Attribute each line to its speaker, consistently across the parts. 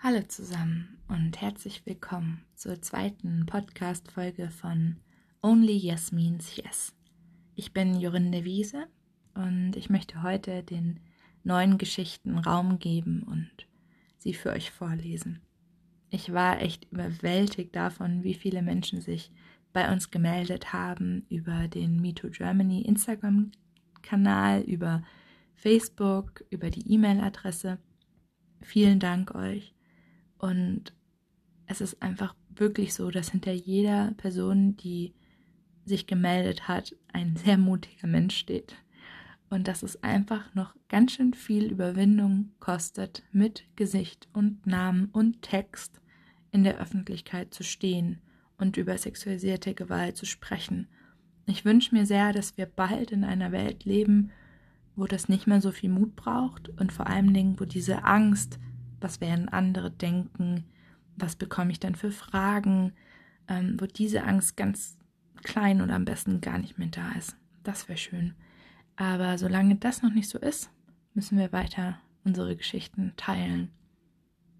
Speaker 1: Hallo zusammen und herzlich willkommen zur zweiten Podcast-Folge von Only Yes Means Yes. Ich bin Jorinde Wiese und ich möchte heute den neuen Geschichten Raum geben und sie für euch vorlesen. Ich war echt überwältigt davon, wie viele Menschen sich bei uns gemeldet haben über den MeToo Germany Instagram-Kanal, über Facebook, über die E-Mail-Adresse. Vielen Dank euch. Und es ist einfach wirklich so, dass hinter jeder Person, die sich gemeldet hat, ein sehr mutiger Mensch steht. Und dass es einfach noch ganz schön viel Überwindung kostet, mit Gesicht und Namen und Text in der Öffentlichkeit zu stehen und über sexualisierte Gewalt zu sprechen. Ich wünsche mir sehr, dass wir bald in einer Welt leben, wo das nicht mehr so viel Mut braucht und vor allen Dingen, wo diese Angst, was werden andere denken, was bekomme ich dann für Fragen, ähm, wo diese Angst ganz klein oder am besten gar nicht mehr da ist. Das wäre schön. Aber solange das noch nicht so ist, müssen wir weiter unsere Geschichten teilen.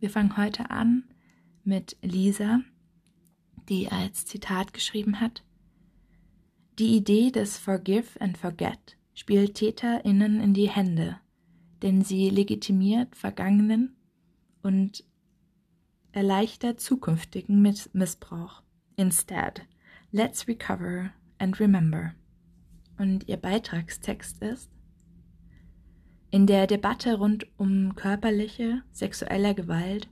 Speaker 1: Wir fangen heute an mit Lisa, die als Zitat geschrieben hat, Die Idee des Forgive and Forget spielt TäterInnen in die Hände, denn sie legitimiert vergangenen und erleichtert zukünftigen Miss Missbrauch. Instead, let's recover and remember. Und ihr Beitragstext ist In der Debatte rund um körperliche, sexuelle Gewalt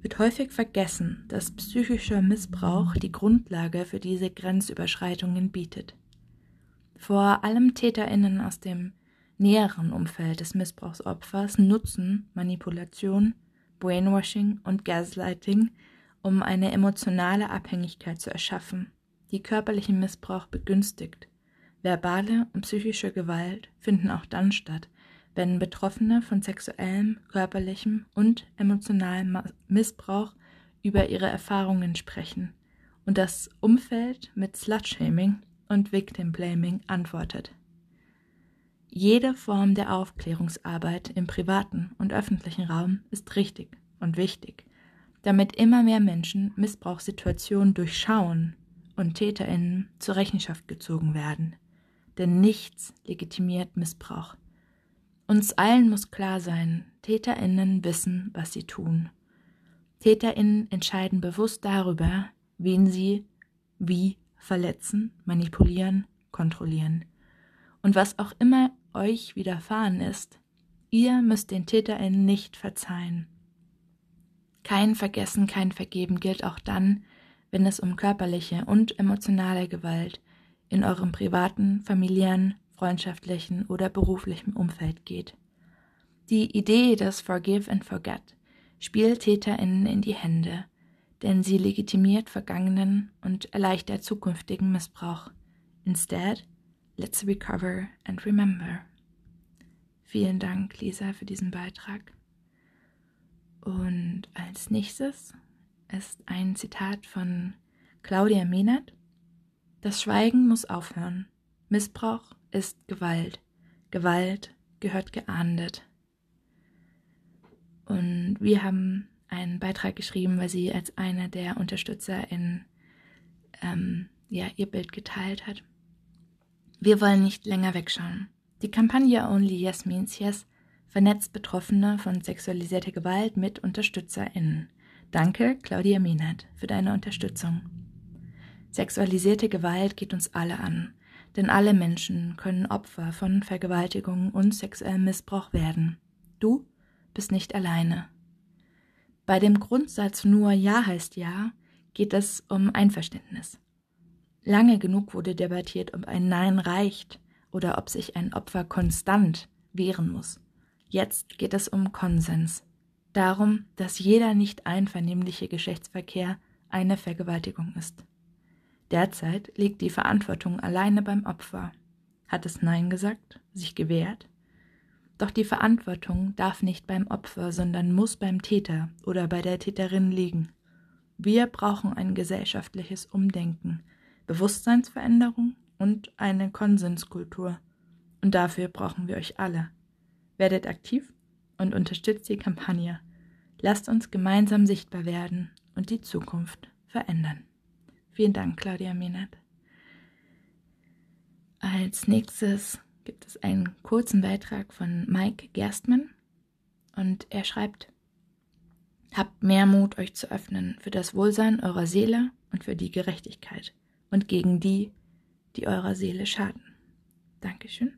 Speaker 1: wird häufig vergessen, dass psychischer Missbrauch die Grundlage für diese Grenzüberschreitungen bietet. Vor allem Täterinnen aus dem näheren Umfeld des Missbrauchsopfers nutzen Manipulation, Brainwashing und Gaslighting, um eine emotionale Abhängigkeit zu erschaffen, die körperlichen Missbrauch begünstigt. Verbale und psychische Gewalt finden auch dann statt, wenn Betroffene von sexuellem, körperlichem und emotionalem Missbrauch über ihre Erfahrungen sprechen und das Umfeld mit Slutshaming und Victim Blaming antwortet. Jede Form der Aufklärungsarbeit im privaten und öffentlichen Raum ist richtig und wichtig, damit immer mehr Menschen Missbrauchssituationen durchschauen und Täterinnen zur Rechenschaft gezogen werden. Denn nichts legitimiert Missbrauch. Uns allen muss klar sein, Täterinnen wissen, was sie tun. Täterinnen entscheiden bewusst darüber, wen sie wie verletzen, manipulieren, kontrollieren. Und was auch immer euch widerfahren ist, ihr müsst den TäterInnen nicht verzeihen. Kein Vergessen, kein Vergeben gilt auch dann, wenn es um körperliche und emotionale Gewalt in eurem privaten, familiären, freundschaftlichen oder beruflichen Umfeld geht. Die Idee des Forgive and Forget spielt TäterInnen in die Hände denn sie legitimiert vergangenen und erleichtert zukünftigen Missbrauch. Instead, let's recover and remember. Vielen Dank, Lisa, für diesen Beitrag. Und als nächstes ist ein Zitat von Claudia Mehnert. Das Schweigen muss aufhören. Missbrauch ist Gewalt. Gewalt gehört geahndet. Und wir haben einen Beitrag geschrieben, weil sie als eine der Unterstützer in ähm, ja, ihr Bild geteilt hat. Wir wollen nicht länger wegschauen. Die Kampagne Only Yes Means Yes vernetzt Betroffene von sexualisierter Gewalt mit UnterstützerInnen. Danke, Claudia Mienert, für deine Unterstützung. Sexualisierte Gewalt geht uns alle an, denn alle Menschen können Opfer von Vergewaltigung und sexuellem Missbrauch werden. Du bist nicht alleine. Bei dem Grundsatz nur Ja heißt Ja geht es um Einverständnis. Lange genug wurde debattiert, ob ein Nein reicht oder ob sich ein Opfer konstant wehren muss. Jetzt geht es um Konsens. Darum, dass jeder nicht einvernehmliche Geschlechtsverkehr eine Vergewaltigung ist. Derzeit liegt die Verantwortung alleine beim Opfer. Hat es Nein gesagt, sich gewehrt? Doch die Verantwortung darf nicht beim Opfer, sondern muss beim Täter oder bei der Täterin liegen. Wir brauchen ein gesellschaftliches Umdenken, Bewusstseinsveränderung und eine Konsenskultur. Und dafür brauchen wir euch alle. Werdet aktiv und unterstützt die Kampagne. Lasst uns gemeinsam sichtbar werden und die Zukunft verändern. Vielen Dank, Claudia Mehnert. Als nächstes gibt es einen kurzen Beitrag von Mike Gerstmann und er schreibt, Habt mehr Mut, euch zu öffnen für das Wohlsein eurer Seele und für die Gerechtigkeit und gegen die, die eurer Seele schaden. Dankeschön.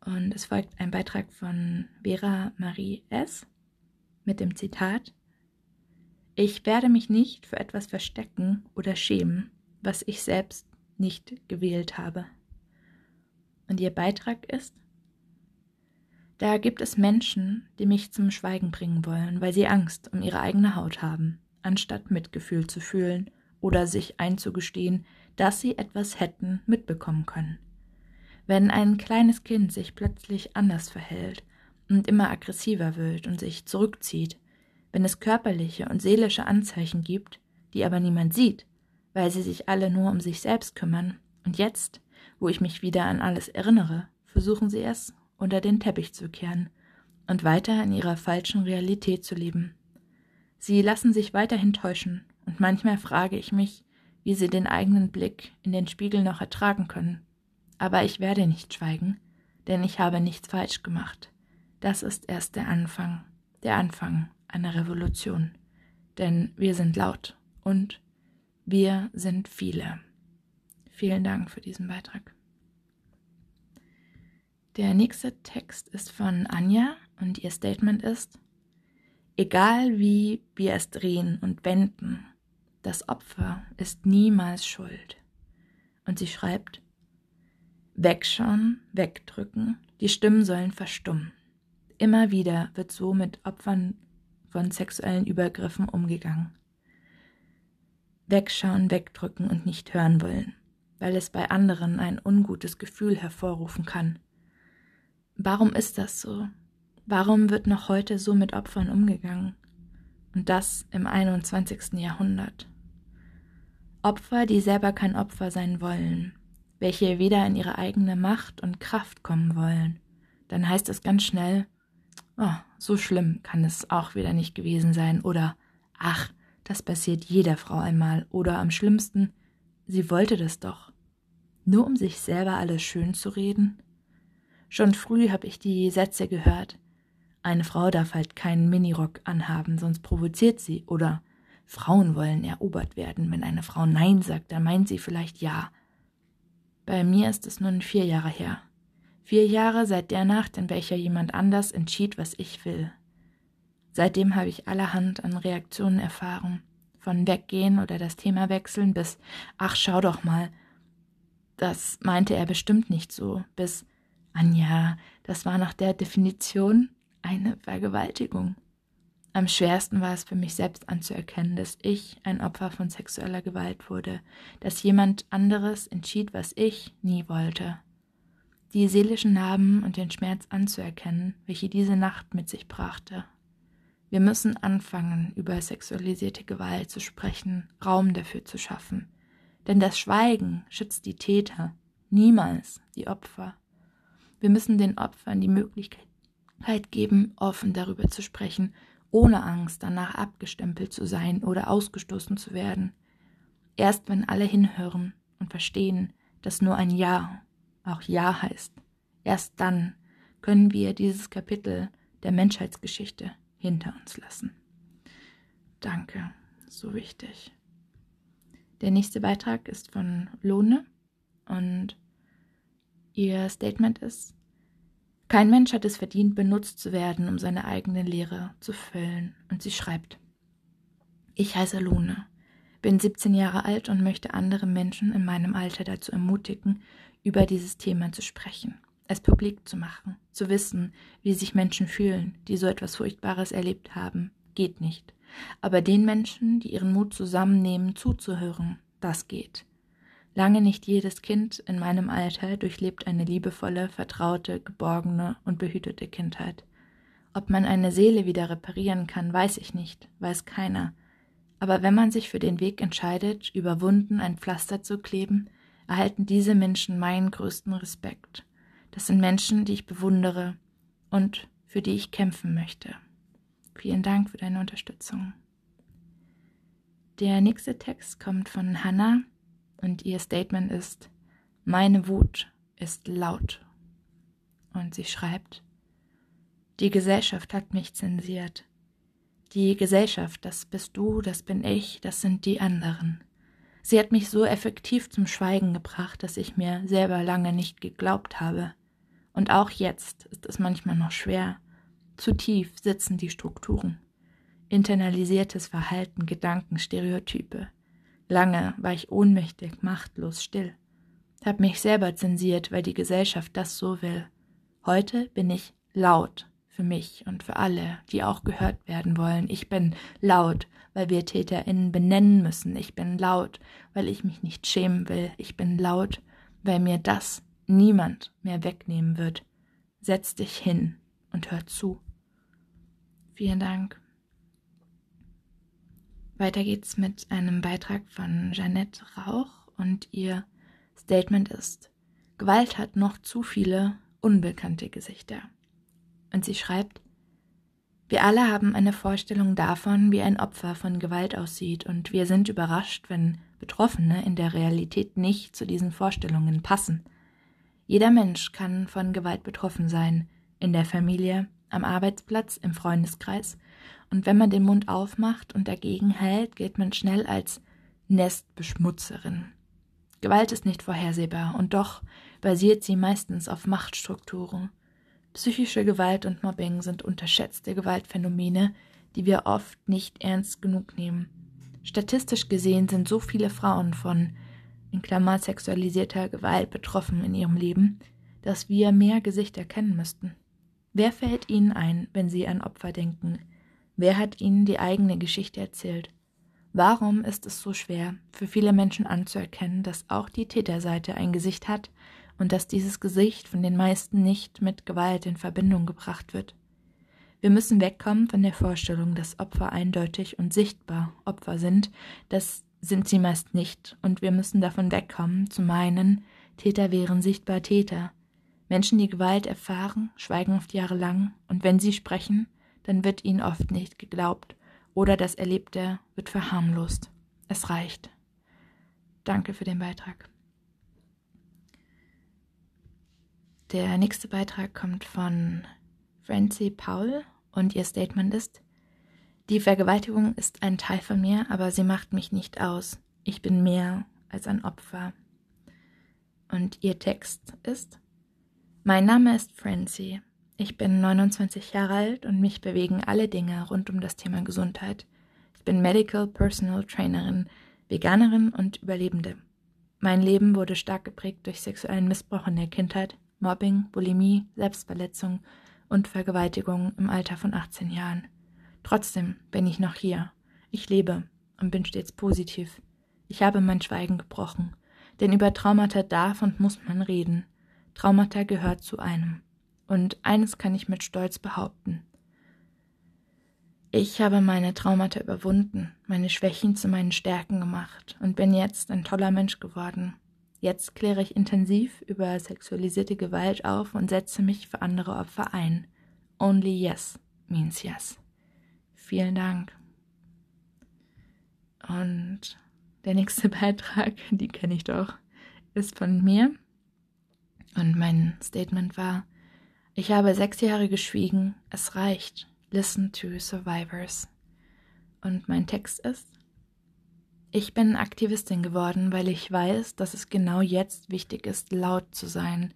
Speaker 1: Und es folgt ein Beitrag von Vera Marie S. mit dem Zitat Ich werde mich nicht für etwas verstecken oder schämen, was ich selbst nicht gewählt habe. Und ihr Beitrag ist Da gibt es Menschen, die mich zum Schweigen bringen wollen, weil sie Angst um ihre eigene Haut haben, anstatt Mitgefühl zu fühlen oder sich einzugestehen, dass sie etwas hätten mitbekommen können. Wenn ein kleines Kind sich plötzlich anders verhält und immer aggressiver wird und sich zurückzieht, wenn es körperliche und seelische Anzeichen gibt, die aber niemand sieht, weil sie sich alle nur um sich selbst kümmern, und jetzt, wo ich mich wieder an alles erinnere, versuchen sie es unter den Teppich zu kehren und weiter in ihrer falschen Realität zu leben. Sie lassen sich weiterhin täuschen, und manchmal frage ich mich, wie sie den eigenen Blick in den Spiegel noch ertragen können aber ich werde nicht schweigen, denn ich habe nichts falsch gemacht. Das ist erst der Anfang, der Anfang einer Revolution. Denn wir sind laut und wir sind viele. Vielen Dank für diesen Beitrag. Der nächste Text ist von Anja und ihr Statement ist, egal wie wir es drehen und wenden, das Opfer ist niemals schuld. Und sie schreibt, Wegschauen, wegdrücken, die Stimmen sollen verstummen. Immer wieder wird so mit Opfern von sexuellen Übergriffen umgegangen. Wegschauen, wegdrücken und nicht hören wollen, weil es bei anderen ein ungutes Gefühl hervorrufen kann. Warum ist das so? Warum wird noch heute so mit Opfern umgegangen? Und das im 21. Jahrhundert. Opfer, die selber kein Opfer sein wollen, welche wieder in ihre eigene Macht und Kraft kommen wollen, dann heißt es ganz schnell, oh, so schlimm kann es auch wieder nicht gewesen sein oder ach, das passiert jeder Frau einmal oder am schlimmsten, sie wollte das doch. Nur um sich selber alles schön zu reden? Schon früh habe ich die Sätze gehört. Eine Frau darf halt keinen Minirock anhaben, sonst provoziert sie. Oder Frauen wollen erobert werden. Wenn eine Frau Nein sagt, dann meint sie vielleicht Ja. Bei mir ist es nun vier Jahre her. Vier Jahre seit der Nacht, in welcher jemand anders entschied, was ich will. Seitdem habe ich allerhand an Reaktionen erfahren. Von Weggehen oder das Thema wechseln bis Ach, schau doch mal. Das meinte er bestimmt nicht so. Bis Anja, das war nach der Definition eine Vergewaltigung. Am schwersten war es für mich selbst anzuerkennen, dass ich ein Opfer von sexueller Gewalt wurde, dass jemand anderes entschied, was ich nie wollte. Die seelischen Narben und den Schmerz anzuerkennen, welche diese Nacht mit sich brachte. Wir müssen anfangen, über sexualisierte Gewalt zu sprechen, Raum dafür zu schaffen. Denn das Schweigen schützt die Täter, niemals die Opfer. Wir müssen den Opfern die Möglichkeit geben, offen darüber zu sprechen ohne Angst danach abgestempelt zu sein oder ausgestoßen zu werden. Erst wenn alle hinhören und verstehen, dass nur ein Ja auch Ja heißt, erst dann können wir dieses Kapitel der Menschheitsgeschichte hinter uns lassen. Danke, so wichtig. Der nächste Beitrag ist von Lohne und ihr Statement ist, kein Mensch hat es verdient, benutzt zu werden, um seine eigene Lehre zu füllen. Und sie schreibt, ich heiße Lune, bin 17 Jahre alt und möchte andere Menschen in meinem Alter dazu ermutigen, über dieses Thema zu sprechen, es publik zu machen, zu wissen, wie sich Menschen fühlen, die so etwas Furchtbares erlebt haben, geht nicht. Aber den Menschen, die ihren Mut zusammennehmen, zuzuhören, das geht. Lange nicht jedes Kind in meinem Alter durchlebt eine liebevolle, vertraute, geborgene und behütete Kindheit. Ob man eine Seele wieder reparieren kann, weiß ich nicht, weiß keiner. Aber wenn man sich für den Weg entscheidet, über Wunden ein Pflaster zu kleben, erhalten diese Menschen meinen größten Respekt. Das sind Menschen, die ich bewundere und für die ich kämpfen möchte. Vielen Dank für deine Unterstützung. Der nächste Text kommt von Hannah und ihr Statement ist, meine Wut ist laut. Und sie schreibt, die Gesellschaft hat mich zensiert. Die Gesellschaft, das bist du, das bin ich, das sind die anderen. Sie hat mich so effektiv zum Schweigen gebracht, dass ich mir selber lange nicht geglaubt habe. Und auch jetzt ist es manchmal noch schwer. Zu tief sitzen die Strukturen. Internalisiertes Verhalten, Gedanken, Stereotype. Lange war ich ohnmächtig, machtlos, still. Hab mich selber zensiert, weil die Gesellschaft das so will. Heute bin ich laut für mich und für alle, die auch gehört werden wollen. Ich bin laut, weil wir TäterInnen benennen müssen. Ich bin laut, weil ich mich nicht schämen will. Ich bin laut, weil mir das niemand mehr wegnehmen wird. Setz dich hin und hör zu. Vielen Dank. Weiter geht's mit einem Beitrag von Jeanette Rauch und ihr Statement ist, Gewalt hat noch zu viele unbekannte Gesichter. Und sie schreibt, wir alle haben eine Vorstellung davon, wie ein Opfer von Gewalt aussieht, und wir sind überrascht, wenn Betroffene in der Realität nicht zu diesen Vorstellungen passen. Jeder Mensch kann von Gewalt betroffen sein, in der Familie, am Arbeitsplatz, im Freundeskreis, und wenn man den Mund aufmacht und dagegen hält, gilt man schnell als Nestbeschmutzerin. Gewalt ist nicht vorhersehbar, und doch basiert sie meistens auf Machtstrukturen. Psychische Gewalt und Mobbing sind unterschätzte Gewaltphänomene, die wir oft nicht ernst genug nehmen. Statistisch gesehen sind so viele Frauen von in Klammer sexualisierter Gewalt betroffen in ihrem Leben, dass wir mehr Gesichter kennen müssten. Wer fällt Ihnen ein, wenn Sie an Opfer denken? Wer hat Ihnen die eigene Geschichte erzählt? Warum ist es so schwer, für viele Menschen anzuerkennen, dass auch die Täterseite ein Gesicht hat und dass dieses Gesicht von den meisten nicht mit Gewalt in Verbindung gebracht wird. Wir müssen wegkommen von der Vorstellung, dass Opfer eindeutig und sichtbar Opfer sind. Das sind sie meist nicht, und wir müssen davon wegkommen, zu meinen, Täter wären sichtbar Täter. Menschen, die Gewalt erfahren, schweigen oft jahrelang, und wenn sie sprechen, dann wird ihnen oft nicht geglaubt, oder das Erlebte wird verharmlost. Es reicht. Danke für den Beitrag. Der nächste Beitrag kommt von Francie Paul und ihr Statement ist, die Vergewaltigung ist ein Teil von mir, aber sie macht mich nicht aus. Ich bin mehr als ein Opfer. Und ihr Text ist, mein Name ist Francie. Ich bin 29 Jahre alt und mich bewegen alle Dinge rund um das Thema Gesundheit. Ich bin Medical Personal Trainerin, Veganerin und Überlebende. Mein Leben wurde stark geprägt durch sexuellen Missbrauch in der Kindheit, Mobbing, Bulimie, Selbstverletzung und Vergewaltigung im Alter von 18 Jahren. Trotzdem bin ich noch hier. Ich lebe und bin stets positiv. Ich habe mein Schweigen gebrochen, denn über Traumata darf und muss man reden. Traumata gehört zu einem. Und eines kann ich mit Stolz behaupten. Ich habe meine Traumata überwunden, meine Schwächen zu meinen Stärken gemacht und bin jetzt ein toller Mensch geworden. Jetzt kläre ich intensiv über sexualisierte Gewalt auf und setze mich für andere Opfer ein. Only yes means yes. Vielen Dank. Und der nächste Beitrag, die kenne ich doch, ist von mir. Und mein Statement war, ich habe sechs Jahre geschwiegen, es reicht. Listen to survivors. Und mein Text ist, ich bin Aktivistin geworden, weil ich weiß, dass es genau jetzt wichtig ist, laut zu sein.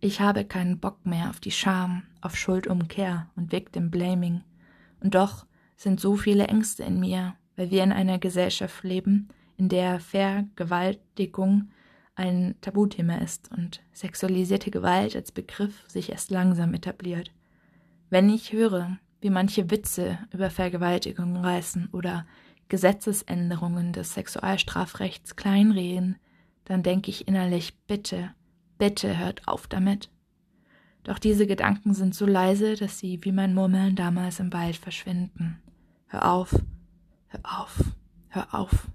Speaker 1: Ich habe keinen Bock mehr auf die Scham, auf Schuldumkehr und Victim Blaming. Und doch sind so viele Ängste in mir, weil wir in einer Gesellschaft leben, in der Vergewaltigung ein Tabuthema ist und sexualisierte Gewalt als Begriff sich erst langsam etabliert. Wenn ich höre, wie manche Witze über Vergewaltigung reißen oder Gesetzesänderungen des Sexualstrafrechts kleinreden, dann denke ich innerlich, bitte, bitte hört auf damit. Doch diese Gedanken sind so leise, dass sie wie mein Murmeln damals im Wald verschwinden. Hör auf, hör auf, hör auf.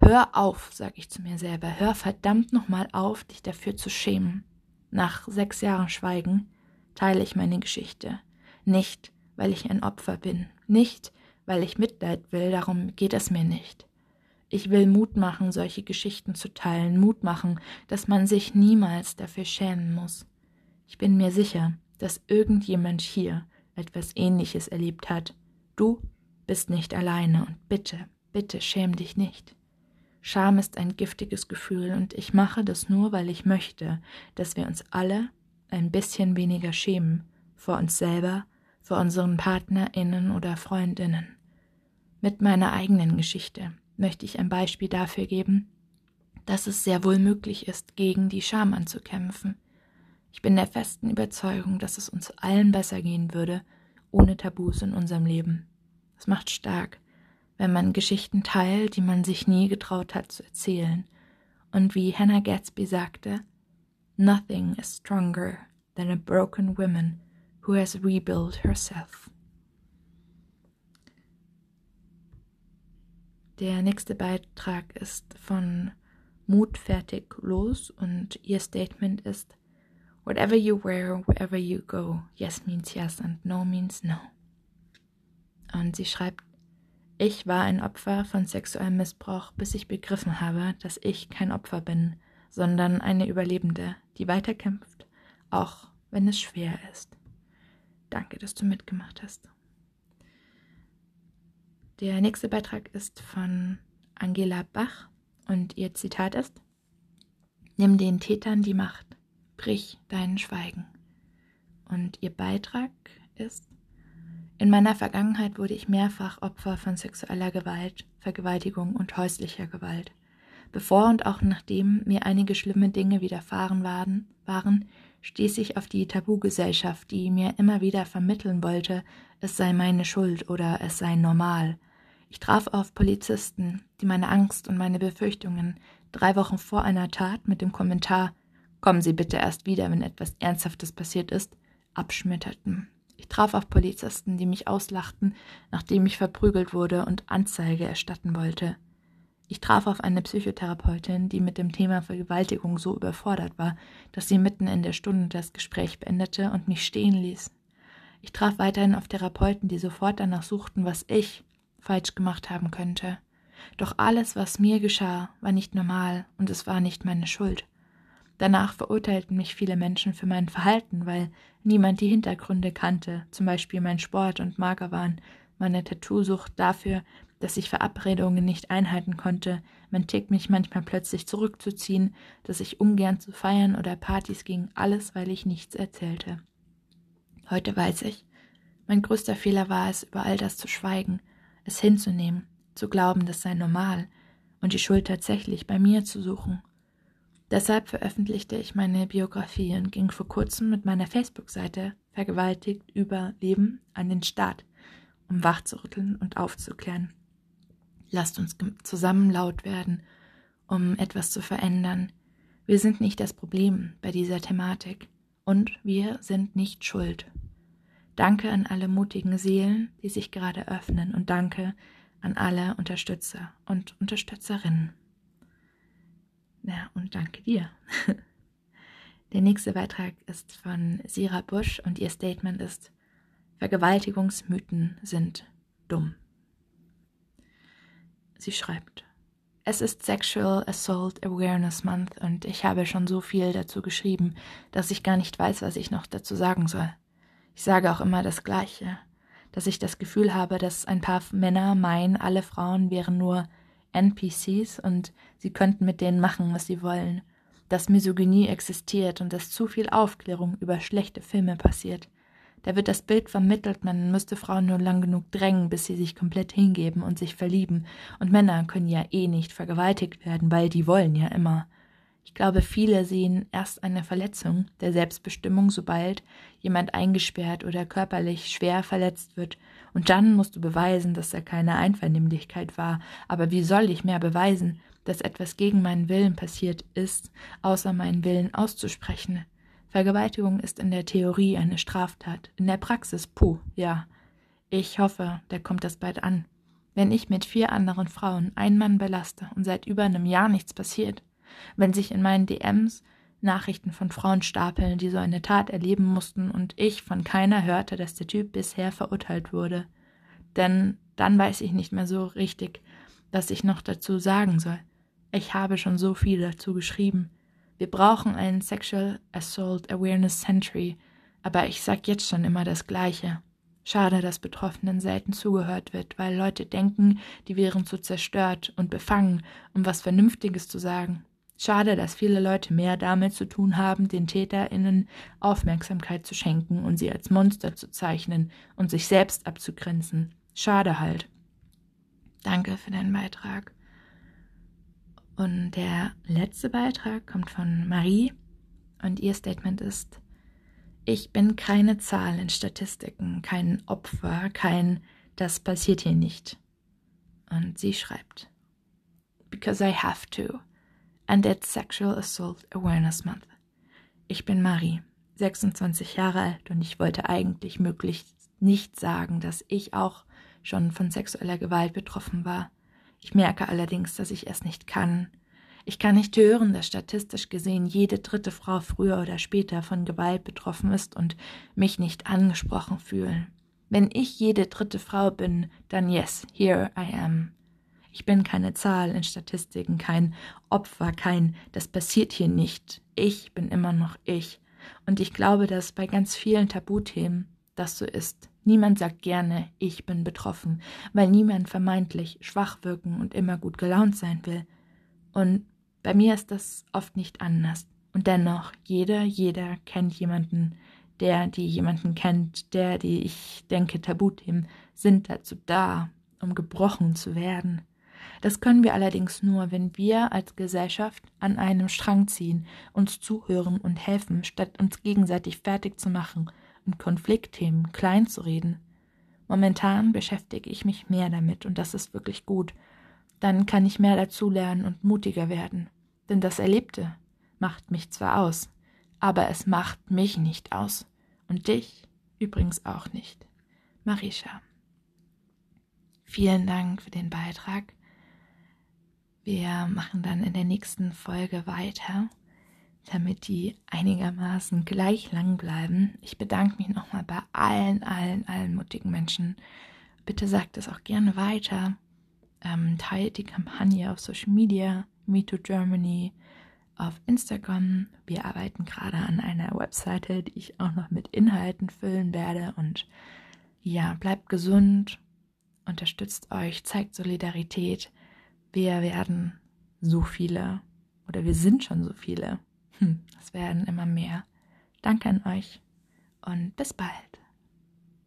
Speaker 1: Hör auf, sag ich zu mir selber, hör verdammt nochmal auf, dich dafür zu schämen. Nach sechs Jahren Schweigen teile ich meine Geschichte. Nicht, weil ich ein Opfer bin, nicht, weil ich Mitleid will, darum geht es mir nicht. Ich will Mut machen, solche Geschichten zu teilen, Mut machen, dass man sich niemals dafür schämen muss. Ich bin mir sicher, dass irgendjemand hier etwas Ähnliches erlebt hat. Du bist nicht alleine und bitte, bitte schäm dich nicht. Scham ist ein giftiges Gefühl und ich mache das nur, weil ich möchte, dass wir uns alle ein bisschen weniger schämen vor uns selber, vor unseren Partnerinnen oder Freundinnen. Mit meiner eigenen Geschichte möchte ich ein Beispiel dafür geben, dass es sehr wohl möglich ist, gegen die Scham anzukämpfen. Ich bin der festen Überzeugung, dass es uns allen besser gehen würde, ohne Tabus in unserem Leben. Es macht stark, wenn man Geschichten teilt, die man sich nie getraut hat zu erzählen. Und wie Hannah Gatsby sagte, Nothing is stronger than a broken woman who has rebuilt herself. Der nächste Beitrag ist von Mut fertig los und ihr Statement ist Whatever you wear, wherever you go, yes means yes and no means no. Und sie schreibt, ich war ein Opfer von sexuellem Missbrauch, bis ich begriffen habe, dass ich kein Opfer bin, sondern eine Überlebende, die weiterkämpft, auch wenn es schwer ist. Danke, dass du mitgemacht hast. Der nächste Beitrag ist von Angela Bach und ihr Zitat ist Nimm den Tätern die Macht, brich dein Schweigen. Und ihr Beitrag ist In meiner Vergangenheit wurde ich mehrfach Opfer von sexueller Gewalt, Vergewaltigung und häuslicher Gewalt. Bevor und auch nachdem mir einige schlimme Dinge widerfahren waren, waren stieß ich auf die Tabugesellschaft, die mir immer wieder vermitteln wollte, es sei meine Schuld oder es sei normal. Ich traf auf Polizisten, die meine Angst und meine Befürchtungen drei Wochen vor einer Tat mit dem Kommentar Kommen Sie bitte erst wieder, wenn etwas Ernsthaftes passiert ist, abschmetterten. Ich traf auf Polizisten, die mich auslachten, nachdem ich verprügelt wurde und Anzeige erstatten wollte. Ich traf auf eine Psychotherapeutin, die mit dem Thema Vergewaltigung so überfordert war, dass sie mitten in der Stunde das Gespräch beendete und mich stehen ließ. Ich traf weiterhin auf Therapeuten, die sofort danach suchten, was ich falsch gemacht haben könnte. Doch alles, was mir geschah, war nicht normal und es war nicht meine Schuld. Danach verurteilten mich viele Menschen für mein Verhalten, weil niemand die Hintergründe kannte, zum Beispiel mein Sport und Magerwahn, meine Tattoosucht dafür, dass ich Verabredungen nicht einhalten konnte, mein Tick, mich manchmal plötzlich zurückzuziehen, dass ich ungern zu feiern oder Partys ging, alles, weil ich nichts erzählte. Heute weiß ich, mein größter Fehler war es, über all das zu schweigen, es hinzunehmen, zu glauben, das sei normal und die Schuld tatsächlich bei mir zu suchen. Deshalb veröffentlichte ich meine Biografie und ging vor kurzem mit meiner Facebook-Seite Vergewaltigt über Leben an den Start, um wachzurütteln und aufzuklären. Lasst uns zusammen laut werden, um etwas zu verändern. Wir sind nicht das Problem bei dieser Thematik und wir sind nicht schuld. Danke an alle mutigen Seelen, die sich gerade öffnen und danke an alle Unterstützer und Unterstützerinnen. Ja, und danke dir. Der nächste Beitrag ist von Sira Busch und ihr Statement ist Vergewaltigungsmythen sind dumm. Sie schreibt, es ist Sexual Assault Awareness Month und ich habe schon so viel dazu geschrieben, dass ich gar nicht weiß, was ich noch dazu sagen soll. Ich sage auch immer das Gleiche, dass ich das Gefühl habe, dass ein paar Männer meinen, alle Frauen wären nur NPCs und sie könnten mit denen machen, was sie wollen, dass Misogynie existiert und dass zu viel Aufklärung über schlechte Filme passiert. Da wird das Bild vermittelt, man müsste Frauen nur lang genug drängen, bis sie sich komplett hingeben und sich verlieben. Und Männer können ja eh nicht vergewaltigt werden, weil die wollen ja immer. Ich glaube, viele sehen erst eine Verletzung der Selbstbestimmung, sobald jemand eingesperrt oder körperlich schwer verletzt wird. Und dann musst du beweisen, dass da keine Einvernehmlichkeit war. Aber wie soll ich mehr beweisen, dass etwas gegen meinen Willen passiert ist, außer meinen Willen auszusprechen? Vergewaltigung ist in der Theorie eine Straftat, in der Praxis, puh, ja. Ich hoffe, da kommt das bald an. Wenn ich mit vier anderen Frauen einen Mann belaste und seit über einem Jahr nichts passiert, wenn sich in meinen DMs Nachrichten von Frauen stapeln, die so eine Tat erleben mussten, und ich von keiner hörte, dass der Typ bisher verurteilt wurde. Denn dann weiß ich nicht mehr so richtig, was ich noch dazu sagen soll. Ich habe schon so viel dazu geschrieben. Wir brauchen einen Sexual Assault Awareness Century, aber ich sag jetzt schon immer das Gleiche. Schade, dass Betroffenen selten zugehört wird, weil Leute denken, die wären zu zerstört und befangen, um was Vernünftiges zu sagen. Schade, dass viele Leute mehr damit zu tun haben, den TäterInnen Aufmerksamkeit zu schenken und sie als Monster zu zeichnen und sich selbst abzugrenzen. Schade halt. Danke für deinen Beitrag. Und der letzte Beitrag kommt von Marie und ihr Statement ist, ich bin keine Zahl in Statistiken, kein Opfer, kein das passiert hier nicht. Und sie schreibt, Because I have to. And it's Sexual Assault Awareness Month. Ich bin Marie, 26 Jahre alt und ich wollte eigentlich möglichst nicht sagen, dass ich auch schon von sexueller Gewalt betroffen war. Ich merke allerdings, dass ich es nicht kann. Ich kann nicht hören, dass statistisch gesehen jede dritte Frau früher oder später von Gewalt betroffen ist und mich nicht angesprochen fühlen. Wenn ich jede dritte Frau bin, dann yes, here I am. Ich bin keine Zahl in Statistiken, kein Opfer, kein das passiert hier nicht. Ich bin immer noch ich. Und ich glaube, dass bei ganz vielen Tabuthemen das so ist. Niemand sagt gerne, ich bin betroffen, weil niemand vermeintlich schwach wirken und immer gut gelaunt sein will. Und bei mir ist das oft nicht anders. Und dennoch, jeder, jeder kennt jemanden, der, die jemanden kennt, der, die ich denke, Tabuthemen sind dazu da, um gebrochen zu werden. Das können wir allerdings nur, wenn wir als Gesellschaft an einem Strang ziehen, uns zuhören und helfen, statt uns gegenseitig fertig zu machen und Konfliktthemen klein zu reden. Momentan beschäftige ich mich mehr damit und das ist wirklich gut. Dann kann ich mehr dazulernen und mutiger werden. Denn das Erlebte macht mich zwar aus, aber es macht mich nicht aus. Und dich übrigens auch nicht. Marisha. Vielen Dank für den Beitrag. Wir machen dann in der nächsten Folge weiter damit die einigermaßen gleich lang bleiben. Ich bedanke mich nochmal bei allen, allen, allen mutigen Menschen. Bitte sagt es auch gerne weiter. Ähm, teilt die Kampagne auf Social Media, MeToo Germany, auf Instagram. Wir arbeiten gerade an einer Webseite, die ich auch noch mit Inhalten füllen werde. Und ja, bleibt gesund, unterstützt euch, zeigt Solidarität. Wir werden so viele oder wir sind schon so viele hm, es werden immer mehr. Danke an euch und bis bald.